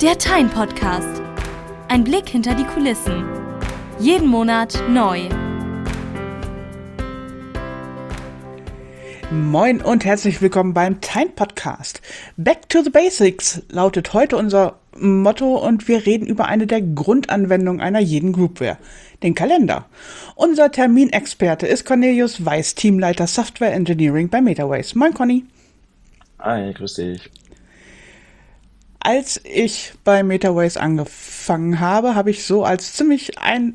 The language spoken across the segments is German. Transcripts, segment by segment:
Der Time Podcast. Ein Blick hinter die Kulissen. Jeden Monat neu. Moin und herzlich willkommen beim Time Podcast. Back to the Basics lautet heute unser Motto und wir reden über eine der Grundanwendungen einer jeden Groupware, den Kalender. Unser Terminexperte ist Cornelius Weiß, Teamleiter Software Engineering bei MetaWays. Moin Conny. Hi, grüß dich. Als ich bei MetaWays angefangen habe, habe ich so als ziemlich ein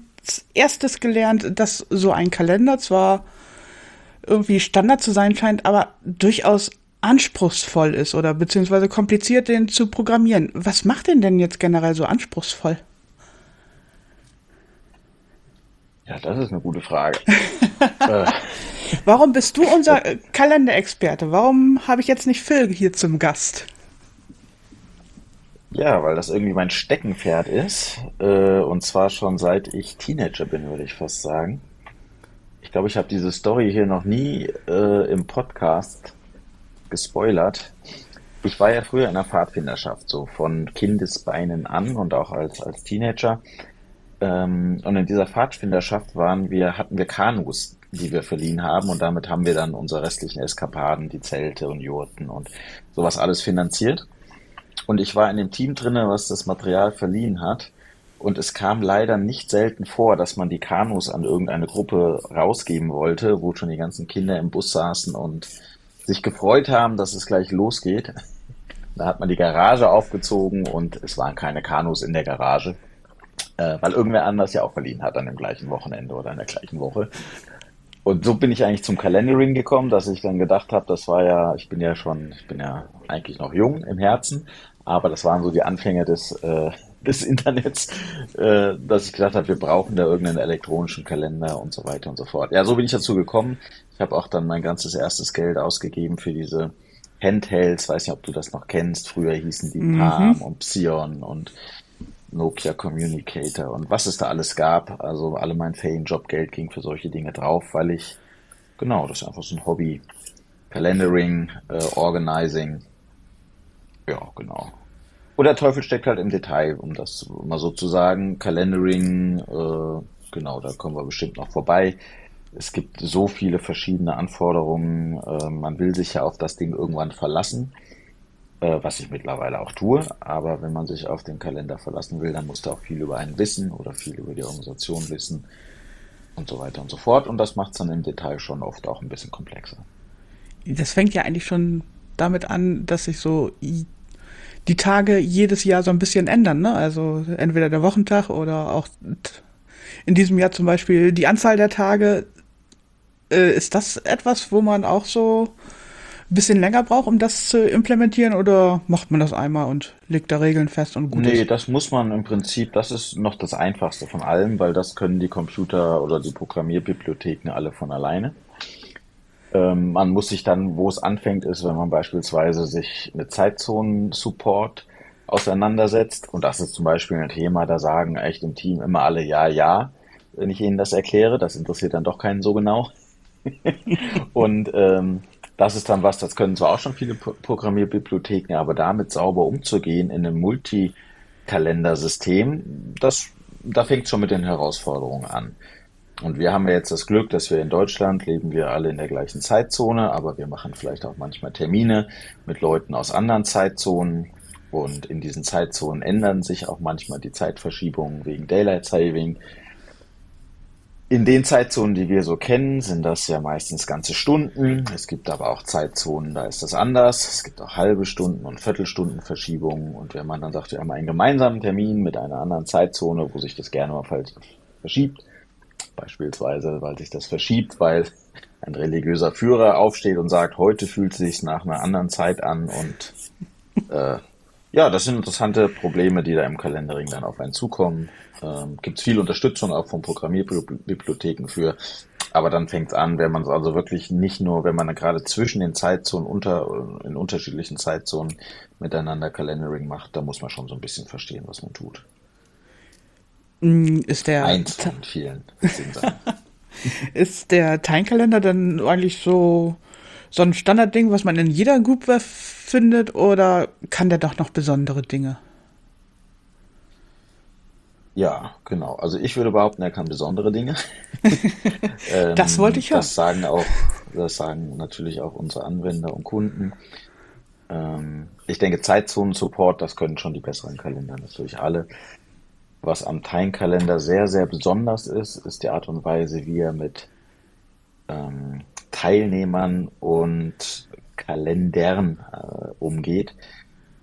erstes gelernt, dass so ein Kalender zwar irgendwie Standard zu sein scheint, aber durchaus anspruchsvoll ist oder beziehungsweise kompliziert, den zu programmieren. Was macht den denn jetzt generell so anspruchsvoll? Ja, das ist eine gute Frage. äh. Warum bist du unser Kalenderexperte? Warum habe ich jetzt nicht Phil hier zum Gast? Ja, weil das irgendwie mein Steckenpferd ist. Äh, und zwar schon seit ich Teenager bin, würde ich fast sagen. Ich glaube, ich habe diese Story hier noch nie äh, im Podcast gespoilert. Ich war ja früher in der Pfadfinderschaft, so von Kindesbeinen an und auch als, als Teenager. Ähm, und in dieser Pfadfinderschaft waren wir, hatten wir Kanus, die wir verliehen haben und damit haben wir dann unsere restlichen Eskapaden, die Zelte und Jurten und sowas alles finanziert. Und ich war in dem Team drinne, was das Material verliehen hat. Und es kam leider nicht selten vor, dass man die Kanus an irgendeine Gruppe rausgeben wollte, wo schon die ganzen Kinder im Bus saßen und sich gefreut haben, dass es gleich losgeht. Da hat man die Garage aufgezogen und es waren keine Kanus in der Garage, äh, weil irgendwer anders ja auch verliehen hat an dem gleichen Wochenende oder in der gleichen Woche. Und so bin ich eigentlich zum Calendaring gekommen, dass ich dann gedacht habe, das war ja, ich bin ja schon, ich bin ja eigentlich noch jung im Herzen, aber das waren so die Anfänge des, äh, des Internets, äh, dass ich gedacht habe, wir brauchen da irgendeinen elektronischen Kalender und so weiter und so fort. Ja, so bin ich dazu gekommen. Ich habe auch dann mein ganzes erstes Geld ausgegeben für diese Handhelds. Weiß nicht, ob du das noch kennst. Früher hießen die mhm. Palm und Psion und Nokia Communicator und was es da alles gab. Also alle mein Ferienjobgeld ging für solche Dinge drauf, weil ich, genau, das ist einfach so ein Hobby. Calendaring, äh, Organizing. Ja, genau. Und der Teufel steckt halt im Detail, um das mal so zu sagen. Calendaring, äh, genau, da kommen wir bestimmt noch vorbei. Es gibt so viele verschiedene Anforderungen. Äh, man will sich ja auf das Ding irgendwann verlassen äh, was ich mittlerweile auch tue. Aber wenn man sich auf den Kalender verlassen will, dann muss da auch viel über einen wissen oder viel über die Organisation wissen und so weiter und so fort. Und das macht es dann im Detail schon oft auch ein bisschen komplexer. Das fängt ja eigentlich schon damit an, dass sich so die Tage jedes Jahr so ein bisschen ändern. Ne? Also entweder der Wochentag oder auch in diesem Jahr zum Beispiel die Anzahl der Tage. Äh, ist das etwas, wo man auch so ein bisschen länger braucht, um das zu implementieren oder macht man das einmal und legt da Regeln fest und gut Nee, ist? das muss man im Prinzip, das ist noch das einfachste von allem, weil das können die Computer oder die Programmierbibliotheken alle von alleine. Ähm, man muss sich dann, wo es anfängt, ist, wenn man beispielsweise sich mit Zeitzonen-Support auseinandersetzt und das ist zum Beispiel ein Thema, da sagen echt im Team immer alle ja, ja, wenn ich ihnen das erkläre, das interessiert dann doch keinen so genau. und ähm, das ist dann was, das können zwar auch schon viele Programmierbibliotheken, aber damit sauber umzugehen in einem Multikalendersystem, das, da fängt schon mit den Herausforderungen an. Und wir haben ja jetzt das Glück, dass wir in Deutschland leben wir alle in der gleichen Zeitzone, aber wir machen vielleicht auch manchmal Termine mit Leuten aus anderen Zeitzonen. Und in diesen Zeitzonen ändern sich auch manchmal die Zeitverschiebungen wegen Daylight Saving. In den Zeitzonen, die wir so kennen, sind das ja meistens ganze Stunden. Es gibt aber auch Zeitzonen, da ist das anders. Es gibt auch halbe Stunden und Viertelstunden Verschiebungen. Und wenn man dann sagt, wir haben einen gemeinsamen Termin mit einer anderen Zeitzone, wo sich das gerne mal verschiebt, beispielsweise, weil sich das verschiebt, weil ein religiöser Führer aufsteht und sagt, heute fühlt es sich nach einer anderen Zeit an und äh, ja, das sind interessante Probleme, die da im Kalendering dann auf einen zukommen. Ähm, Gibt es viel Unterstützung auch von Programmierbibliotheken für. Aber dann fängt es an, wenn man es also wirklich nicht nur, wenn man gerade zwischen den Zeitzonen unter, in unterschiedlichen Zeitzonen miteinander Calendaring macht, da muss man schon so ein bisschen verstehen, was man tut. Mm, ist der eins von vielen. ist der Time-Kalender dann eigentlich so so ein Standardding, was man in jeder Groupware findet, oder kann der doch noch besondere Dinge? Ja, genau. Also ich würde behaupten, er kann besondere Dinge. ähm, das wollte ich hören. Das sagen auch, das sagen natürlich auch unsere Anwender und Kunden. Ähm, ich denke, Zeitzonen-Support, das können schon die besseren Kalender natürlich alle. Was am Time-Kalender sehr, sehr besonders ist, ist die Art und Weise, wie er mit ähm, Teilnehmern und Kalendern äh, umgeht.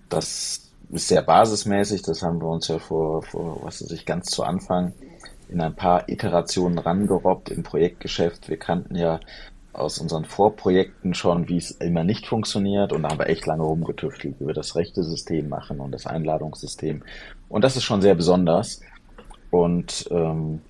Das ist sehr basismäßig, das haben wir uns ja vor, vor was weiß ich, ganz zu Anfang in ein paar Iterationen rangerobbt im Projektgeschäft. Wir kannten ja aus unseren Vorprojekten schon, wie es immer nicht funktioniert und da haben wir echt lange rumgetüftelt, wie wir das rechte System machen und das Einladungssystem. Und das ist schon sehr besonders und ähm,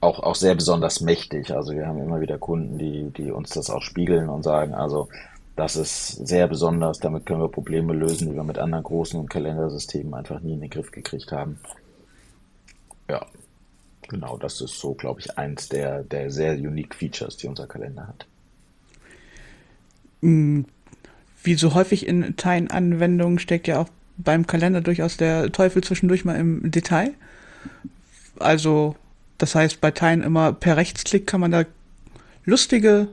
auch, auch sehr besonders mächtig. Also wir haben immer wieder Kunden, die, die uns das auch spiegeln und sagen, also das ist sehr besonders, damit können wir Probleme lösen, die wir mit anderen großen Kalendersystemen einfach nie in den Griff gekriegt haben. Ja, genau, das ist so, glaube ich, eins der, der sehr unique Features, die unser Kalender hat. Hm, wie so häufig in Teilen-Anwendungen steckt ja auch beim Kalender durchaus der Teufel zwischendurch mal im Detail. Also das heißt, bei Teilen immer per Rechtsklick kann man da lustige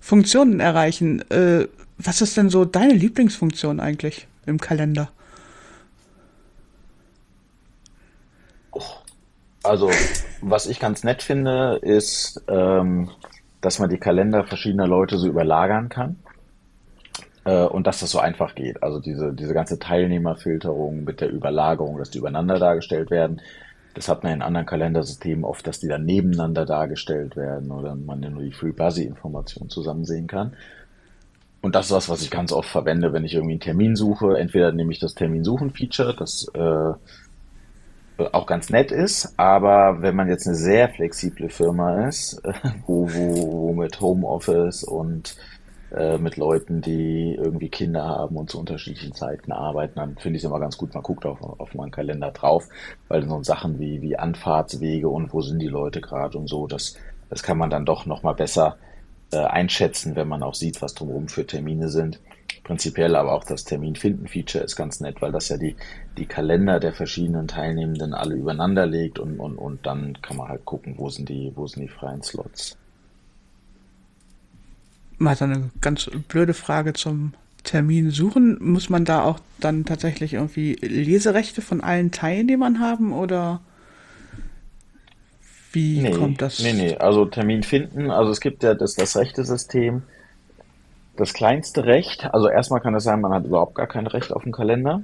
Funktionen erreichen. Äh, was ist denn so deine Lieblingsfunktion eigentlich im Kalender? Also, was ich ganz nett finde, ist, ähm, dass man die Kalender verschiedener Leute so überlagern kann und dass das so einfach geht. Also diese, diese ganze Teilnehmerfilterung mit der Überlagerung, dass die übereinander dargestellt werden, das hat man in anderen Kalendersystemen oft, dass die dann nebeneinander dargestellt werden oder man nur die Free-Buzzy-Informationen zusammen sehen kann. Und das ist was, was ich ganz oft verwende, wenn ich irgendwie einen Termin suche. Entweder nehme ich das Terminsuchen-Feature, das äh, auch ganz nett ist, aber wenn man jetzt eine sehr flexible Firma ist, wo, wo, wo mit Homeoffice und äh, mit Leuten, die irgendwie Kinder haben und zu unterschiedlichen Zeiten arbeiten, dann finde ich es immer ganz gut, man guckt auf, auf meinen Kalender drauf, weil so Sachen wie, wie Anfahrtswege und wo sind die Leute gerade und so, das, das kann man dann doch nochmal besser äh, einschätzen, wenn man auch sieht, was drumherum für Termine sind. Prinzipiell aber auch das Termin-Finden-Feature ist ganz nett, weil das ja die, die Kalender der verschiedenen Teilnehmenden alle übereinander legt und, und, und dann kann man halt gucken, wo sind die, wo sind die freien Slots. Mal so eine ganz blöde Frage zum Termin suchen. Muss man da auch dann tatsächlich irgendwie Leserechte von allen Teilnehmern haben oder wie nee, kommt das? Nee, nee, also Termin finden, also es gibt ja das, das rechte System. Das kleinste Recht, also erstmal kann es sein, man hat überhaupt gar kein Recht auf den Kalender.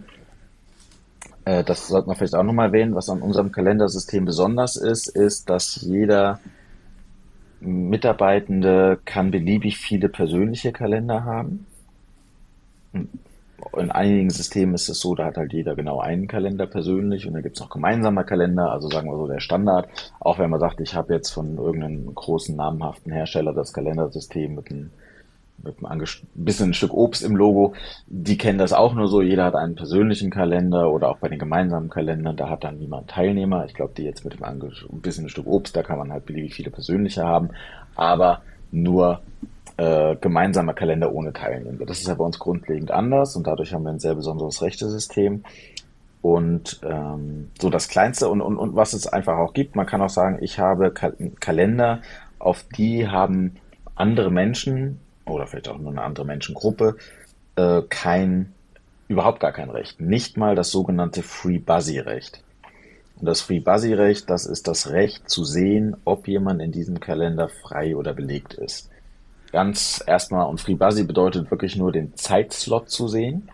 Äh, das sollte man vielleicht auch nochmal erwähnen. Was an unserem Kalendersystem besonders ist, ist, dass jeder Mitarbeitende kann beliebig viele persönliche Kalender haben. In einigen Systemen ist es so, da hat halt jeder genau einen Kalender persönlich und dann gibt es noch gemeinsame Kalender, also sagen wir so der Standard. Auch wenn man sagt, ich habe jetzt von irgendeinem großen namhaften Hersteller das Kalendersystem mit einem mit einem bisschen ein Stück Obst im Logo. Die kennen das auch nur so. Jeder hat einen persönlichen Kalender oder auch bei den gemeinsamen Kalendern, da hat dann niemand Teilnehmer. Ich glaube, die jetzt mit dem ein bisschen ein Stück Obst, da kann man halt beliebig viele persönliche haben, aber nur äh, gemeinsamer Kalender ohne Teilnehmer. Das ist ja bei uns grundlegend anders und dadurch haben wir ein sehr besonderes Rechtesystem. Und ähm, so das Kleinste und, und, und was es einfach auch gibt, man kann auch sagen, ich habe Kalender, auf die haben andere Menschen oder vielleicht auch nur eine andere Menschengruppe äh, kein, überhaupt gar kein Recht. Nicht mal das sogenannte Free Buzzy Recht. Und das Free Buzzy Recht, das ist das Recht zu sehen, ob jemand in diesem Kalender frei oder belegt ist. Ganz erstmal, und Free Buzzy bedeutet wirklich nur den Zeitslot zu sehen.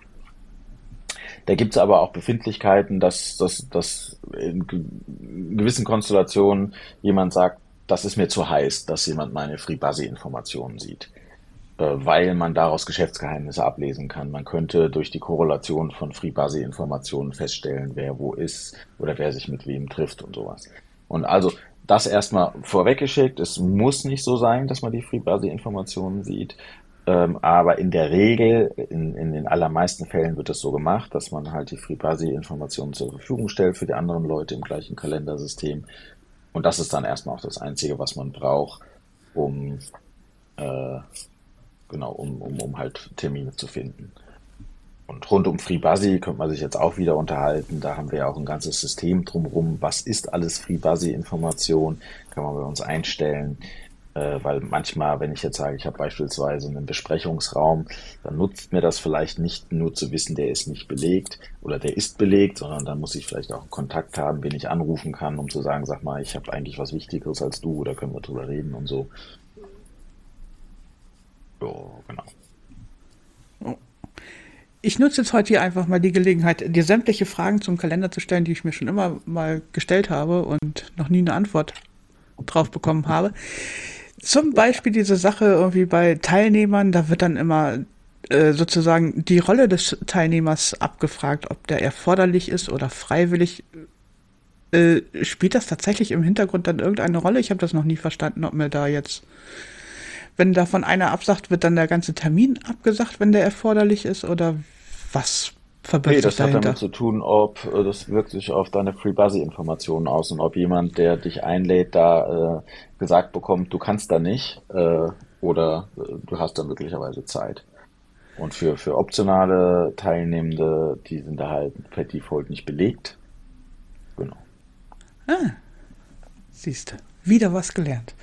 Da gibt es aber auch Befindlichkeiten, dass, dass, dass in gewissen Konstellationen jemand sagt, das ist mir zu heiß, dass jemand meine Free Buzzy Informationen sieht. Äh, weil man daraus Geschäftsgeheimnisse ablesen kann. Man könnte durch die Korrelation von FreeBuzzy-Informationen feststellen, wer wo ist oder wer sich mit wem trifft und sowas. Und also das erstmal vorweggeschickt. Es muss nicht so sein, dass man die FreeBuzzy-Informationen sieht. Ähm, aber in der Regel, in, in den allermeisten Fällen wird es so gemacht, dass man halt die FreeBuzzy-Informationen zur Verfügung stellt für die anderen Leute im gleichen Kalendersystem. Und das ist dann erstmal auch das Einzige, was man braucht, um äh, genau, um, um, um halt Termine zu finden. und rund um FreeBuzzy könnte man sich jetzt auch wieder unterhalten. Da haben wir ja auch ein ganzes System drumherum. Was ist alles FreeBuzzy-Information? Kann man bei uns einstellen. Äh, weil manchmal, wenn ich jetzt sage, ich habe beispielsweise einen Besprechungsraum, dann nutzt mir das vielleicht nicht nur zu wissen, der ist nicht belegt oder der ist belegt, sondern dann muss ich vielleicht auch einen Kontakt haben, wen ich anrufen kann, um zu sagen, sag mal, ich habe eigentlich was Wichtigeres als du oder können wir drüber reden und so. So, genau. Ich nutze jetzt heute hier einfach mal die Gelegenheit, dir sämtliche Fragen zum Kalender zu stellen, die ich mir schon immer mal gestellt habe und noch nie eine Antwort drauf bekommen habe. Zum Beispiel diese Sache irgendwie bei Teilnehmern, da wird dann immer äh, sozusagen die Rolle des Teilnehmers abgefragt, ob der erforderlich ist oder freiwillig. Äh, spielt das tatsächlich im Hintergrund dann irgendeine Rolle? Ich habe das noch nie verstanden, ob mir da jetzt wenn davon einer absagt, wird dann der ganze Termin abgesagt, wenn der erforderlich ist? Oder was verbirgt nee, das dahinter? hat damit zu tun, ob äh, das wirkt sich auf deine FreeBuzzy-Informationen aus und ob jemand, der dich einlädt, da äh, gesagt bekommt, du kannst da nicht äh, oder äh, du hast da möglicherweise Zeit. Und für, für optionale Teilnehmende, die sind da halt per Default nicht belegt. Genau. Ah, siehst du, wieder was gelernt.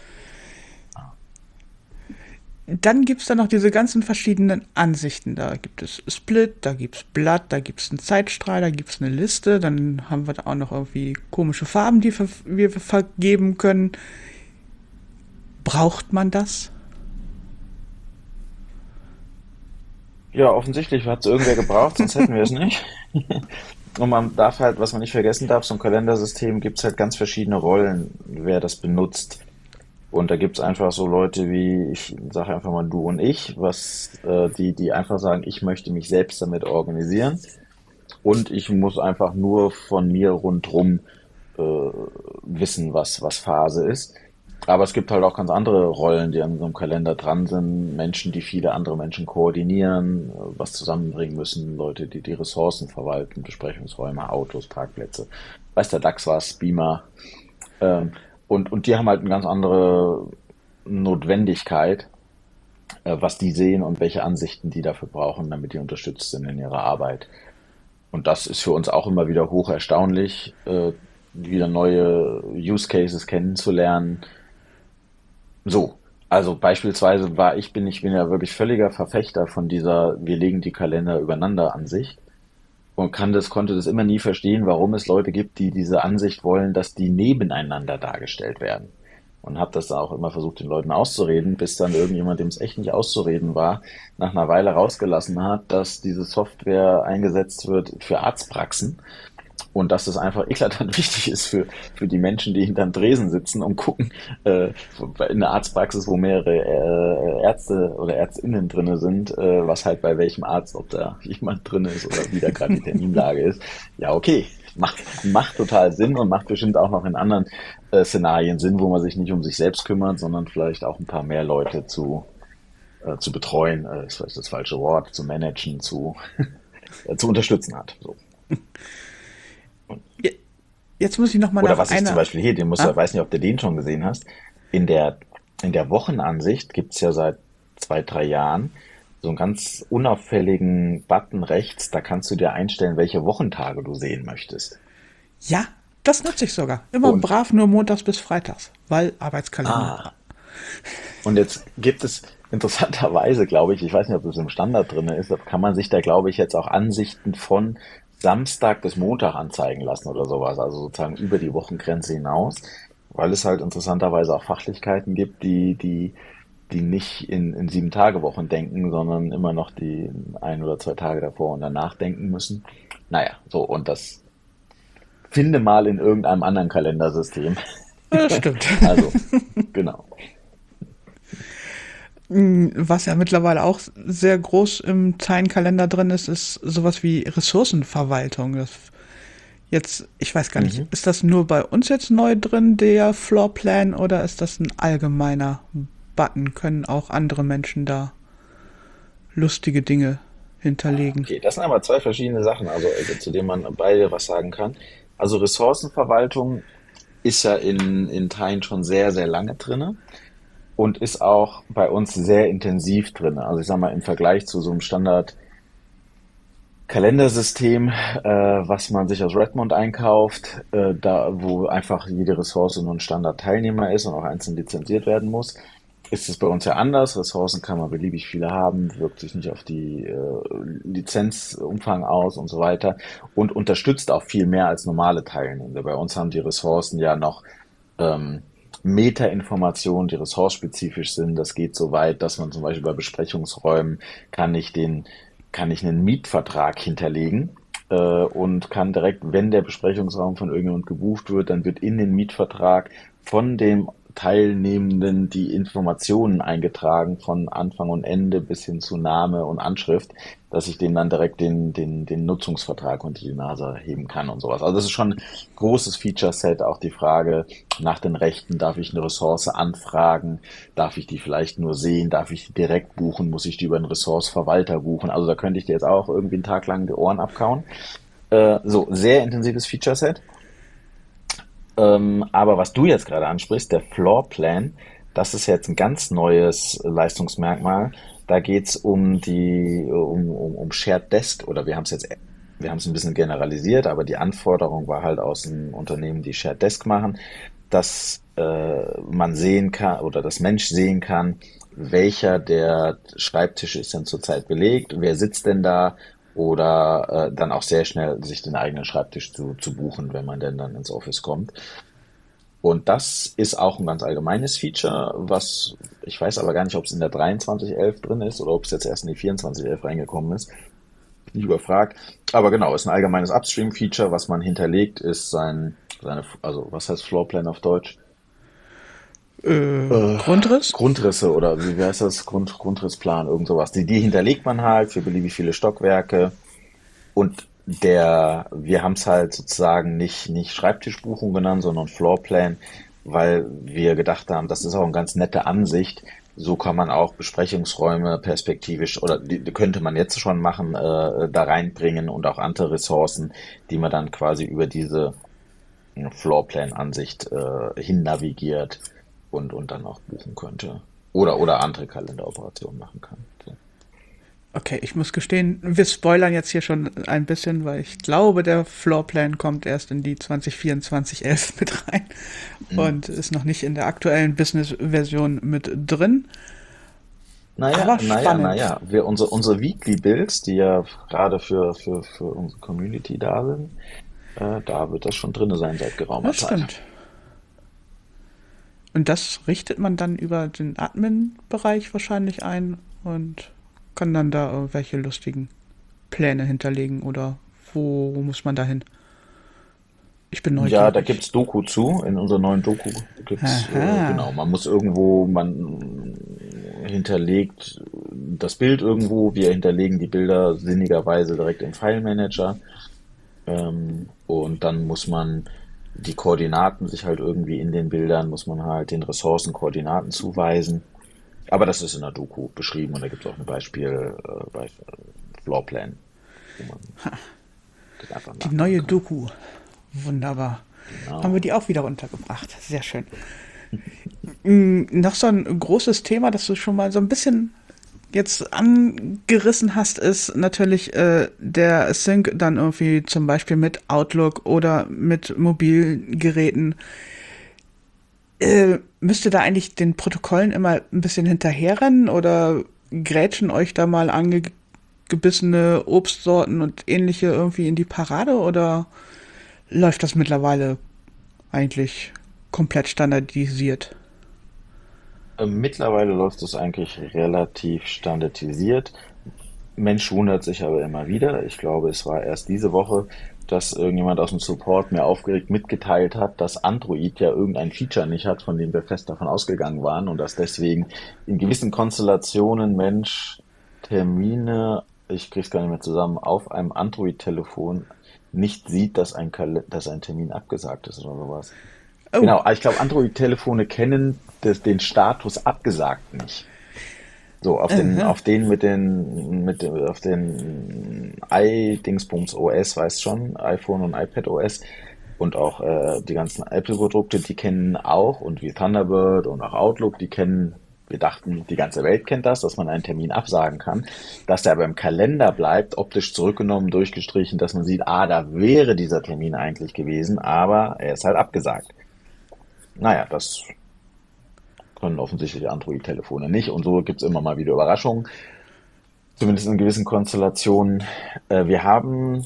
Dann gibt es da noch diese ganzen verschiedenen Ansichten. Da gibt es Split, da gibt es Blatt, da gibt es einen Zeitstrahl, da gibt es eine Liste. Dann haben wir da auch noch irgendwie komische Farben, die wir vergeben können. Braucht man das? Ja, offensichtlich hat es irgendwer gebraucht, sonst hätten wir es nicht. Und man darf halt, was man nicht vergessen darf, so ein Kalendersystem gibt es halt ganz verschiedene Rollen, wer das benutzt. Und da gibt's einfach so Leute wie, ich sage einfach mal du und ich, was äh, die, die einfach sagen, ich möchte mich selbst damit organisieren. Und ich muss einfach nur von mir rundrum äh, wissen, was, was Phase ist. Aber es gibt halt auch ganz andere Rollen, die an so einem Kalender dran sind. Menschen, die viele andere Menschen koordinieren, was zusammenbringen müssen. Leute, die die Ressourcen verwalten, Besprechungsräume, Autos, Parkplätze. Weiß der DAX was, Beamer. Ähm, und, und die haben halt eine ganz andere Notwendigkeit, äh, was die sehen und welche Ansichten die dafür brauchen, damit die unterstützt sind in ihrer Arbeit. Und das ist für uns auch immer wieder hoch erstaunlich, äh, wieder neue Use Cases kennenzulernen. So, also beispielsweise war ich, bin ich bin ja wirklich völliger Verfechter von dieser, wir legen die Kalender übereinander Ansicht und kann das, konnte das immer nie verstehen, warum es Leute gibt, die diese Ansicht wollen, dass die nebeneinander dargestellt werden. Und habe das auch immer versucht, den Leuten auszureden, bis dann irgendjemand, dem es echt nicht auszureden war, nach einer Weile rausgelassen hat, dass diese Software eingesetzt wird für Arztpraxen und dass es einfach eklatant wichtig ist für, für die Menschen, die hinterm Dresen sitzen und gucken, äh, in einer Arztpraxis, wo mehrere äh, Ärzte oder Ärztinnen drinne sind, äh, was halt bei welchem Arzt, ob da jemand drin ist oder wie da gerade die Terminlage ist. Ja, okay, macht, macht total Sinn und macht bestimmt auch noch in anderen äh, Szenarien Sinn, wo man sich nicht um sich selbst kümmert, sondern vielleicht auch ein paar mehr Leute zu, äh, zu betreuen, äh, ist vielleicht das falsche Wort, zu managen, zu, äh, zu unterstützen hat. So. Jetzt muss ich noch mal Oder nach was ich einer... zum Beispiel hier, den muss, Ah. ich weiß nicht, ob du den schon gesehen hast. In der, in der Wochenansicht gibt's ja seit zwei, drei Jahren so einen ganz unauffälligen Button rechts. Da kannst du dir einstellen, welche Wochentage du sehen möchtest. Ja, das nutze ich sogar. Immer Und- brav nur montags bis freitags, weil Arbeitskalender. Ah. Und jetzt gibt es interessanterweise, glaube ich, ich weiß nicht, ob das im Standard drin ist, kann man sich da, glaube ich, jetzt auch Ansichten von Samstag bis Montag anzeigen lassen oder sowas, also sozusagen über die Wochengrenze hinaus, weil es halt interessanterweise auch Fachlichkeiten gibt, die, die, die nicht in, in sieben Tage Wochen denken, sondern immer noch die ein oder zwei Tage davor und danach denken müssen. Naja, so, und das finde mal in irgendeinem anderen Kalendersystem. Das stimmt. Also, genau. Was ja mittlerweile auch sehr groß im Zeilenkalender drin ist, ist sowas wie Ressourcenverwaltung. Das jetzt, ich weiß gar nicht, Mhm. ist das nur bei uns jetzt neu drin, der Floorplan, oder ist das ein allgemeiner Button? Können auch andere Menschen da lustige Dinge hinterlegen? Okay, das sind aber zwei verschiedene Sachen, also, also zu denen man beide was sagen kann. Also Ressourcenverwaltung ist ja in, in Teilen schon sehr, sehr lange drinne und ist auch bei uns sehr intensiv drinne. Also ich sag mal, im Vergleich zu so einem Standard Kalendersystem, äh, was man sich aus Redmond einkauft, äh, da wo einfach jede Ressource nur ein Standardteilnehmer ist und auch einzeln lizenziert werden muss. Ist es bei uns ja anders. Ressourcen kann man beliebig viele haben, wirkt sich nicht auf die äh, Lizenzumfang aus und so weiter und unterstützt auch viel mehr als normale Teilnehmer. Bei uns haben die Ressourcen ja noch ähm, Meta-Informationen, die ressourcespezifisch sind. Das geht so weit, dass man zum Beispiel bei Besprechungsräumen kann ich den kann ich einen Mietvertrag hinterlegen äh, und kann direkt, wenn der Besprechungsraum von irgendjemand gebucht wird, dann wird in den Mietvertrag von dem Teilnehmenden die Informationen eingetragen von Anfang und Ende bis hin zu Name und Anschrift, dass ich denen dann direkt den, den, den Nutzungsvertrag unter die Nase heben kann und sowas. Also das ist schon ein großes Feature-Set. Auch die Frage nach den Rechten, darf ich eine Ressource anfragen? Darf ich die vielleicht nur sehen? Darf ich die direkt buchen? Muss ich die über einen Ressourceverwalter buchen? Also da könnte ich dir jetzt auch irgendwie einen Tag lang die Ohren abkauen. Äh, so, sehr intensives Feature-Set. Ähm, aber was du jetzt gerade ansprichst, der Floorplan, das ist jetzt ein ganz neues Leistungsmerkmal. Da geht's um die um, um, um Shared Desk oder wir haben es jetzt wir haben es ein bisschen generalisiert, aber die Anforderung war halt aus dem Unternehmen, die Shared Desk machen, dass äh, man sehen kann oder das Mensch sehen kann, welcher der Schreibtische ist denn zurzeit belegt, wer sitzt denn da oder äh, dann auch sehr schnell sich den eigenen Schreibtisch zu, zu buchen, wenn man denn dann ins Office kommt. Und das ist auch ein ganz allgemeines Feature, was ich weiß aber gar nicht, ob es in der 2311 drin ist oder ob es jetzt erst in die 2411 reingekommen ist. Nicht überfragt. Aber genau, ist ein allgemeines Upstream-Feature, was man hinterlegt, ist sein, seine, also was heißt Floorplan auf Deutsch? Äh, äh, Grundriss? Grundrisse oder wie heißt das? Grund, Grundrissplan, irgend sowas. Die, die hinterlegt man halt für beliebig viele Stockwerke. Und der, wir haben es halt sozusagen nicht, nicht Schreibtischbuchung genannt, sondern Floorplan, weil wir gedacht haben, das ist auch eine ganz nette Ansicht. So kann man auch Besprechungsräume perspektivisch oder die, könnte man jetzt schon machen, äh, da reinbringen und auch andere Ressourcen, die man dann quasi über diese Floorplan-Ansicht äh, hin navigiert und, und dann auch buchen könnte. Oder, oder andere Kalenderoperationen machen kann. So. Okay, ich muss gestehen, wir spoilern jetzt hier schon ein bisschen, weil ich glaube, der Floorplan kommt erst in die 2024-11 mit rein mhm. und ist noch nicht in der aktuellen Business-Version mit drin. Naja, Aber naja, naja. Wir, unsere, unsere Weekly Builds, die ja gerade für, für, für unsere Community da sind, äh, da wird das schon drin sein seit geraumer das Zeit. Stimmt. Und das richtet man dann über den Admin-Bereich wahrscheinlich ein und kann dann da irgendwelche lustigen Pläne hinterlegen oder wo, muss man da hin? Ich bin neugierig. Ja, da gibt es Doku zu. In unserer neuen Doku gibt's äh, genau, man muss irgendwo, man hinterlegt das Bild irgendwo, wir hinterlegen die Bilder sinnigerweise direkt im File Manager. Ähm, und dann muss man die Koordinaten sich halt irgendwie in den Bildern, muss man halt den Ressourcen Koordinaten zuweisen. Aber das ist in der Doku beschrieben und da gibt es auch ein Beispiel, äh, bei Floorplan. die neue kann. Doku. Wunderbar. Genau. Haben wir die auch wieder untergebracht. Sehr schön. Mm, noch so ein großes Thema, das du schon mal so ein bisschen jetzt angerissen hast, ist natürlich äh, der Sync dann irgendwie zum Beispiel mit Outlook oder mit Mobilgeräten. Äh, müsst ihr da eigentlich den Protokollen immer ein bisschen hinterherrennen oder grätschen euch da mal angebissene Obstsorten und ähnliche irgendwie in die Parade oder läuft das mittlerweile eigentlich komplett standardisiert? Ähm, mittlerweile läuft es eigentlich relativ standardisiert. Mensch wundert sich aber immer wieder. Ich glaube, es war erst diese Woche, dass irgendjemand aus dem Support mir aufgeregt mitgeteilt hat, dass Android ja irgendein Feature nicht hat, von dem wir fest davon ausgegangen waren und dass deswegen in gewissen Konstellationen Mensch Termine, ich krieg's gar nicht mehr zusammen, auf einem Android-Telefon nicht sieht, dass ein, dass ein Termin abgesagt ist oder sowas. Oh. Genau, ich glaube, Android-Telefone kennen das, den Status abgesagt nicht. So, auf den, auf den mit den, mit dem, auf den i-Dingsbums OS, weißt schon, iPhone und iPad OS und auch äh, die ganzen Apple-Produkte, die kennen auch und wie Thunderbird und auch Outlook, die kennen wir dachten, die ganze Welt kennt das, dass man einen Termin absagen kann, dass der aber im Kalender bleibt, optisch zurückgenommen, durchgestrichen, dass man sieht, ah, da wäre dieser Termin eigentlich gewesen, aber er ist halt abgesagt. Naja, das können offensichtlich Android-Telefone nicht und so gibt es immer mal wieder Überraschungen, zumindest in gewissen Konstellationen. Äh, wir haben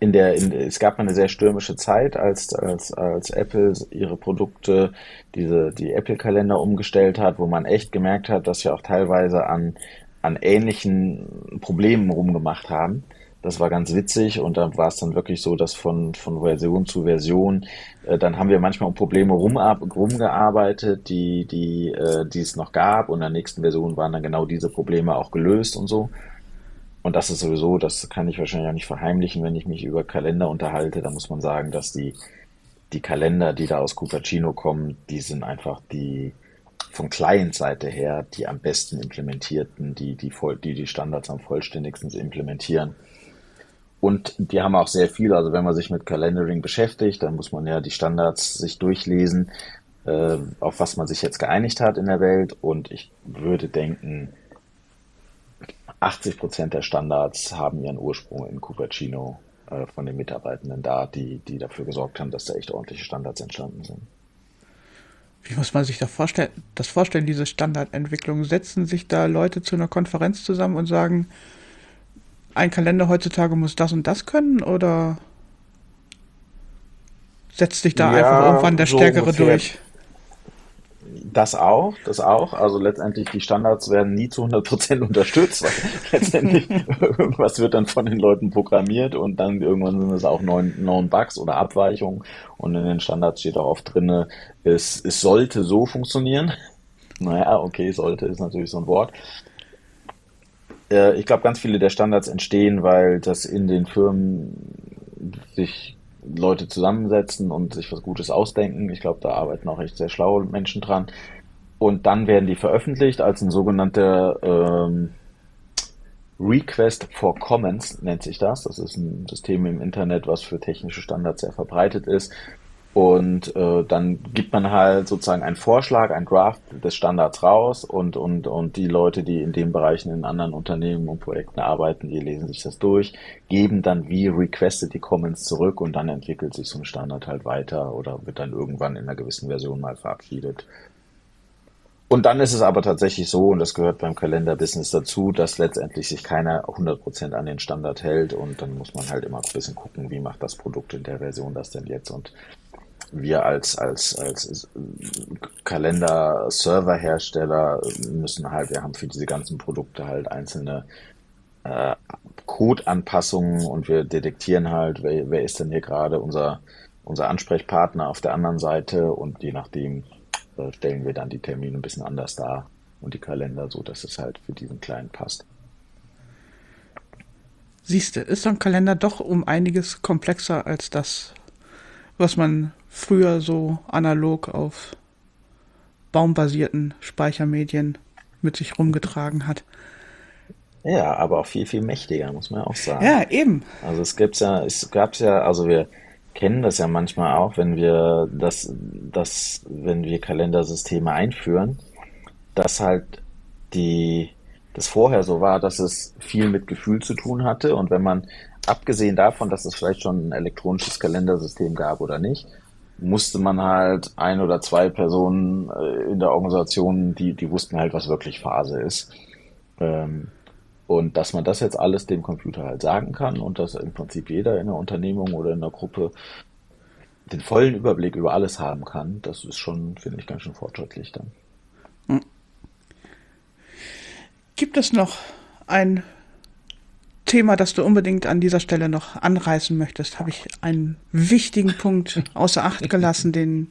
in der, in, es gab eine sehr stürmische Zeit, als, als, als Apple ihre Produkte, diese, die Apple-Kalender umgestellt hat, wo man echt gemerkt hat, dass wir auch teilweise an, an ähnlichen Problemen rumgemacht haben. Das war ganz witzig und da war es dann wirklich so, dass von, von Version zu Version, äh, dann haben wir manchmal um Probleme rum, rumgearbeitet, die, die, äh, die es noch gab und in der nächsten Version waren dann genau diese Probleme auch gelöst und so. Und das ist sowieso, das kann ich wahrscheinlich auch nicht verheimlichen, wenn ich mich über Kalender unterhalte. Da muss man sagen, dass die, die Kalender, die da aus Cupertino kommen, die sind einfach die von Client-Seite her die am besten implementierten, die die, voll, die die Standards am vollständigsten implementieren. Und die haben auch sehr viel, also wenn man sich mit Calendaring beschäftigt, dann muss man ja die Standards sich durchlesen, äh, auf was man sich jetzt geeinigt hat in der Welt. Und ich würde denken, 80 Prozent der Standards haben ihren Ursprung in Cupertino äh, von den Mitarbeitenden da, die, die dafür gesorgt haben, dass da echt ordentliche Standards entstanden sind. Wie muss man sich das vorstellen, das vorstellen, diese Standardentwicklung? Setzen sich da Leute zu einer Konferenz zusammen und sagen, ein Kalender heutzutage muss das und das können oder setzt sich da ja, einfach irgendwann der so Stärkere durch? Das auch, das auch. Also letztendlich die Standards werden nie zu 100% unterstützt, weil letztendlich irgendwas wird dann von den Leuten programmiert und dann irgendwann sind es auch neun, neun Bugs oder Abweichungen und in den Standards steht auch oft drin, es, es sollte so funktionieren. Naja, okay, sollte ist natürlich so ein Wort. Äh, ich glaube, ganz viele der Standards entstehen, weil das in den Firmen sich Leute zusammensetzen und sich was Gutes ausdenken. Ich glaube, da arbeiten auch echt sehr schlaue Menschen dran. Und dann werden die veröffentlicht als ein sogenannter ähm, Request for Comments nennt sich das. Das ist ein System im Internet, was für technische Standards sehr verbreitet ist, und äh, dann gibt man halt sozusagen einen Vorschlag, ein Draft des Standards raus und, und, und die Leute, die in den Bereichen in anderen Unternehmen und Projekten arbeiten, die lesen sich das durch, geben dann wie requested die Comments zurück und dann entwickelt sich so ein Standard halt weiter oder wird dann irgendwann in einer gewissen Version mal verabschiedet. Und dann ist es aber tatsächlich so, und das gehört beim Kalenderbusiness dazu, dass letztendlich sich keiner 100% an den Standard hält und dann muss man halt immer ein bisschen gucken, wie macht das Produkt in der Version das denn jetzt und wir als, als, als Kalender-Server-Hersteller müssen halt, wir haben für diese ganzen Produkte halt einzelne äh, Code-Anpassungen und wir detektieren halt, wer, wer ist denn hier gerade unser, unser Ansprechpartner auf der anderen Seite und je nachdem äh, stellen wir dann die Termine ein bisschen anders dar und die Kalender so, dass es halt für diesen kleinen passt. Siehst du, ist so ein Kalender doch um einiges komplexer als das, was man früher so analog auf baumbasierten Speichermedien mit sich rumgetragen hat. Ja, aber auch viel, viel mächtiger, muss man auch sagen. Ja, eben. Also es gibt's ja, es gab's ja, also wir kennen das ja manchmal auch, wenn wir das, das, wenn wir Kalendersysteme einführen, dass halt die, das vorher so war, dass es viel mit Gefühl zu tun hatte und wenn man, abgesehen davon, dass es vielleicht schon ein elektronisches Kalendersystem gab oder nicht, musste man halt ein oder zwei Personen äh, in der Organisation, die, die wussten halt, was wirklich Phase ist. Ähm, und dass man das jetzt alles dem Computer halt sagen kann und dass im Prinzip jeder in der Unternehmung oder in der Gruppe den vollen Überblick über alles haben kann, das ist schon, finde ich, ganz schön fortschrittlich dann. Hm. Gibt es noch ein Thema, das du unbedingt an dieser Stelle noch anreißen möchtest, habe ich einen wichtigen Punkt außer Acht gelassen, den,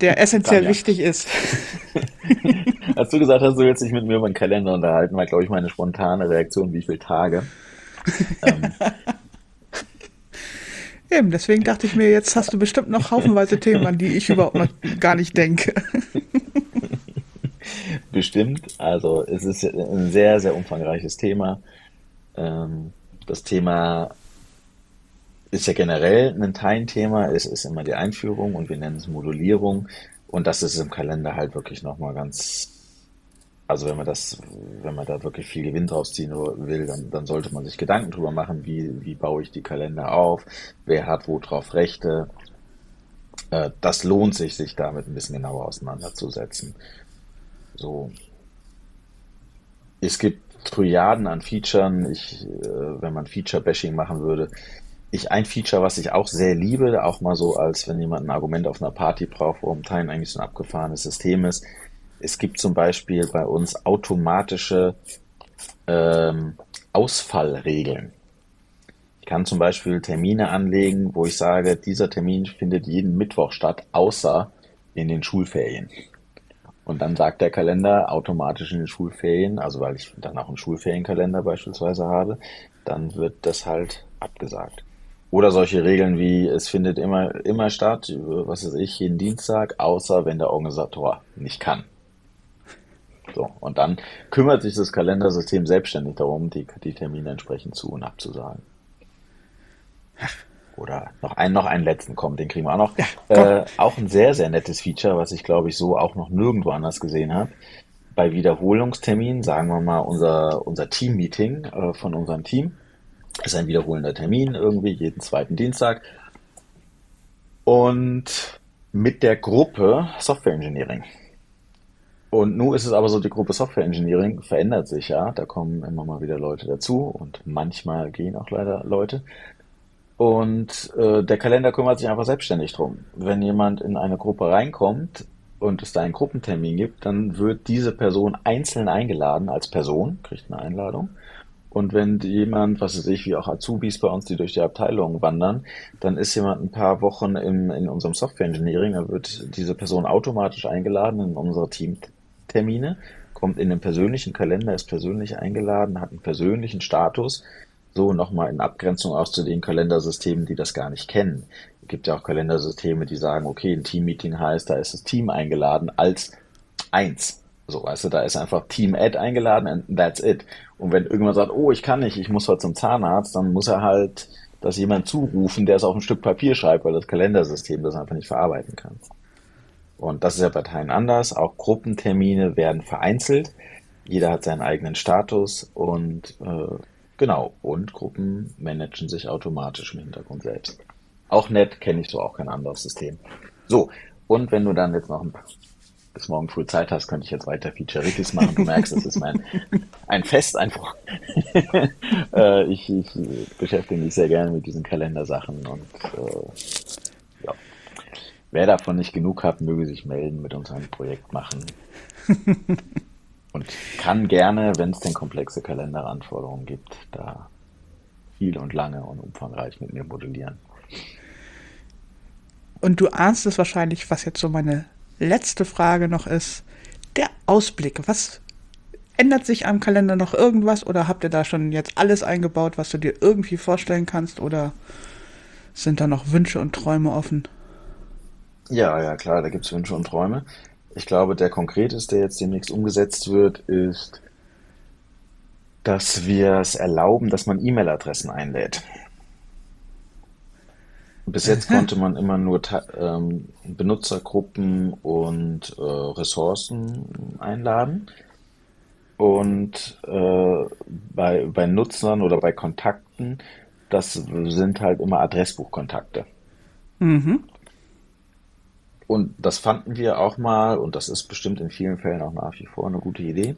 der essentiell Tanja. wichtig ist. Als du gesagt hast, du willst dich mit mir über den Kalender unterhalten, war, glaube ich, meine spontane Reaktion, wie viele Tage. ähm. Eben, deswegen dachte ich mir, jetzt hast du bestimmt noch haufenweise Themen, an die ich überhaupt noch gar nicht denke. Bestimmt. Also es ist ein sehr, sehr umfangreiches Thema. Ähm, das Thema ist ja generell ein Teilenthema. Es ist immer die Einführung und wir nennen es Modulierung. Und das ist im Kalender halt wirklich nochmal ganz, also wenn man das, wenn man da wirklich viel Gewinn draus ziehen will, dann, dann sollte man sich Gedanken drüber machen, wie, wie baue ich die Kalender auf, wer hat wo drauf Rechte. Äh, das lohnt sich, sich damit ein bisschen genauer auseinanderzusetzen. So. Es gibt Triaden an Featuren. Ich, äh, wenn man Feature-Bashing machen würde, ich ein Feature, was ich auch sehr liebe, auch mal so, als wenn jemand ein Argument auf einer Party braucht, warum Teilen eigentlich so ein abgefahrenes System ist. Es gibt zum Beispiel bei uns automatische ähm, Ausfallregeln. Ich kann zum Beispiel Termine anlegen, wo ich sage, dieser Termin findet jeden Mittwoch statt, außer in den Schulferien. Und dann sagt der Kalender automatisch in den Schulferien, also weil ich dann auch einen Schulferienkalender beispielsweise habe, dann wird das halt abgesagt. Oder solche Regeln wie, es findet immer, immer statt, was weiß ich, jeden Dienstag, außer wenn der Organisator nicht kann. So, und dann kümmert sich das Kalendersystem selbstständig darum, die, die Termine entsprechend zu und abzusagen. Oder noch einen, noch einen letzten kommt, den kriegen wir auch noch. Ja, äh, auch ein sehr, sehr nettes Feature, was ich glaube ich so auch noch nirgendwo anders gesehen habe. Bei Wiederholungsterminen, sagen wir mal, unser, unser Team-Meeting äh, von unserem Team ist ein wiederholender Termin, irgendwie jeden zweiten Dienstag. Und mit der Gruppe Software Engineering. Und nun ist es aber so, die Gruppe Software Engineering verändert sich ja. Da kommen immer mal wieder Leute dazu und manchmal gehen auch leider Leute. Und äh, der Kalender kümmert sich einfach selbstständig drum. Wenn jemand in eine Gruppe reinkommt und es da einen Gruppentermin gibt, dann wird diese Person einzeln eingeladen als Person, kriegt eine Einladung. Und wenn jemand, was weiß ich, wie auch Azubis bei uns, die durch die Abteilung wandern, dann ist jemand ein paar Wochen im, in unserem Software Engineering, dann wird diese Person automatisch eingeladen in unsere Teamtermine, kommt in den persönlichen Kalender, ist persönlich eingeladen, hat einen persönlichen Status so nochmal in Abgrenzung aus zu den Kalendersystemen, die das gar nicht kennen. Es gibt ja auch Kalendersysteme, die sagen, okay, ein Teammeeting heißt, da ist das Team eingeladen als eins. So, weißt du, da ist einfach Team Ad eingeladen and that's it. Und wenn irgendjemand sagt, oh, ich kann nicht, ich muss heute zum Zahnarzt, dann muss er halt das jemand zurufen, der es auf ein Stück Papier schreibt, weil das Kalendersystem das einfach nicht verarbeiten kann. Und das ist ja bei Teilen anders. Auch Gruppentermine werden vereinzelt. Jeder hat seinen eigenen Status und äh, Genau, und Gruppen managen sich automatisch im Hintergrund selbst. Auch nett, kenne ich so auch kein anderes System. So, und wenn du dann jetzt noch ein, bis morgen früh Zeit hast, könnte ich jetzt weiter Featureitis machen. Du merkst, das ist mein ein Fest einfach. äh, ich, ich beschäftige mich sehr gerne mit diesen Kalendersachen und äh, ja. Wer davon nicht genug hat, möge sich melden, mit uns ein Projekt machen. Und kann gerne, wenn es denn komplexe Kalenderanforderungen gibt, da viel und lange und umfangreich mit mir modellieren. Und du ahnst es wahrscheinlich, was jetzt so meine letzte Frage noch ist. Der Ausblick. Was ändert sich am Kalender noch irgendwas oder habt ihr da schon jetzt alles eingebaut, was du dir irgendwie vorstellen kannst oder sind da noch Wünsche und Träume offen? Ja, ja, klar, da gibt es Wünsche und Träume. Ich glaube, der konkreteste, der jetzt demnächst umgesetzt wird, ist, dass wir es erlauben, dass man E-Mail-Adressen einlädt. Bis jetzt konnte man immer nur ähm, Benutzergruppen und äh, Ressourcen einladen. Und äh, bei, bei Nutzern oder bei Kontakten, das sind halt immer Adressbuchkontakte. Mhm. Und das fanden wir auch mal, und das ist bestimmt in vielen Fällen auch nach wie vor eine gute Idee.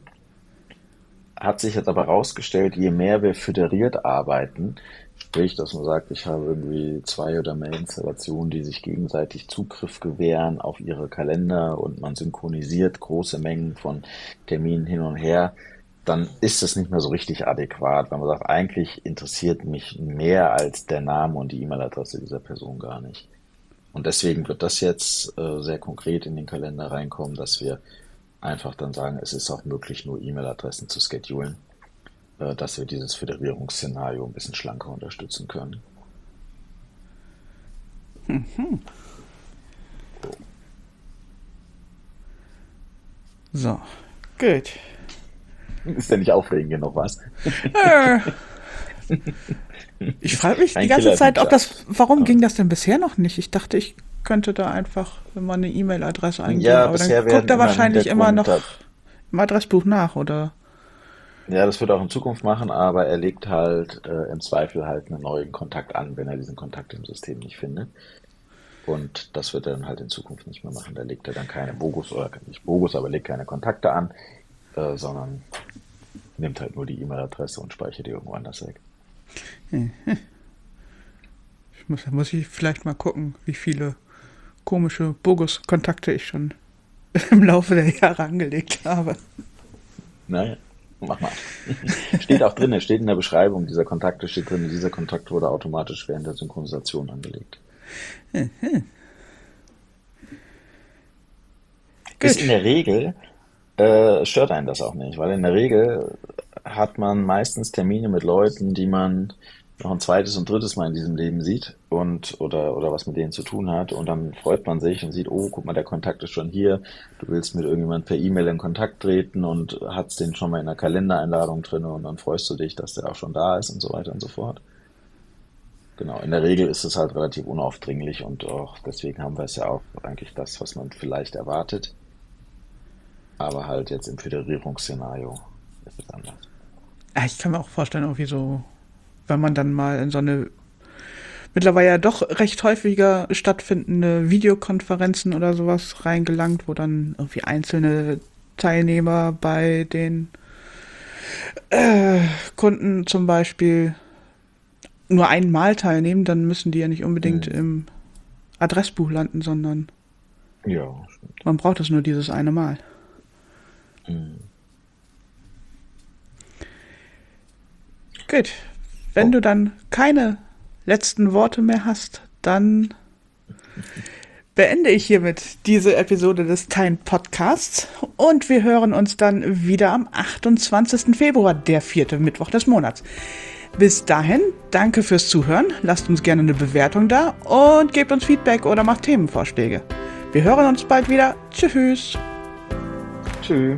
Hat sich jetzt aber herausgestellt, je mehr wir föderiert arbeiten, sprich, dass man sagt, ich habe irgendwie zwei oder mehr Installationen, die sich gegenseitig Zugriff gewähren auf ihre Kalender und man synchronisiert große Mengen von Terminen hin und her, dann ist es nicht mehr so richtig adäquat, wenn man sagt, eigentlich interessiert mich mehr als der Name und die E-Mail-Adresse dieser Person gar nicht. Und deswegen wird das jetzt äh, sehr konkret in den Kalender reinkommen, dass wir einfach dann sagen, es ist auch möglich, nur E-Mail-Adressen zu schedulen, äh, dass wir dieses Föderierungsszenario ein bisschen schlanker unterstützen können. Mhm. So, gut. Ist ja nicht aufregend genug, was? Ich frage mich die ganze Zeit, ob das, warum ging das denn bisher noch nicht? Ich dachte, ich könnte da einfach immer eine E-Mail-Adresse eingeben. Ja, aber dann guckt er wahrscheinlich immer noch Hintergrund im Adressbuch nach, oder? Ja, das wird er auch in Zukunft machen, aber er legt halt äh, im Zweifel halt einen neuen Kontakt an, wenn er diesen Kontakt im System nicht findet. Und das wird er dann halt in Zukunft nicht mehr machen. Da legt er dann keine Bogus oder nicht Bogus, aber legt keine Kontakte an, äh, sondern nimmt halt nur die E-Mail-Adresse und speichert die irgendwo anders weg. Ich muss, muss ich vielleicht mal gucken, wie viele komische Bogus-Kontakte ich schon im Laufe der Jahre angelegt habe. Naja, mach mal. steht auch drin, steht in der Beschreibung dieser Kontakte, steht drin, dieser Kontakt wurde automatisch während der Synchronisation angelegt. Ist in der Regel, äh, stört einen das auch nicht, weil in der Regel hat man meistens Termine mit Leuten, die man noch ein zweites und drittes Mal in diesem Leben sieht und oder oder was mit denen zu tun hat und dann freut man sich und sieht, oh, guck mal, der Kontakt ist schon hier. Du willst mit irgendjemand per E-Mail in Kontakt treten und hast den schon mal in der Kalendereinladung drin und dann freust du dich, dass der auch schon da ist und so weiter und so fort. Genau, in der Regel ist es halt relativ unaufdringlich und auch deswegen haben wir es ja auch eigentlich das, was man vielleicht erwartet. Aber halt jetzt im Föderierungsszenario ist es anders. Ich kann mir auch vorstellen, irgendwie so, wenn man dann mal in so eine mittlerweile ja doch recht häufiger stattfindende Videokonferenzen oder sowas reingelangt, wo dann irgendwie einzelne Teilnehmer bei den äh, Kunden zum Beispiel nur einmal teilnehmen, dann müssen die ja nicht unbedingt Mhm. im Adressbuch landen, sondern Ja, man braucht es nur dieses eine Mal. Mhm. Gut. Wenn Oh. du dann keine letzten Worte mehr hast, dann beende ich hiermit diese Episode des Time Podcasts und wir hören uns dann wieder am 28. Februar, der vierte Mittwoch des Monats. Bis dahin, danke fürs Zuhören, lasst uns gerne eine Bewertung da und gebt uns Feedback oder macht Themenvorschläge. Wir hören uns bald wieder. Tschüss. Tschüss.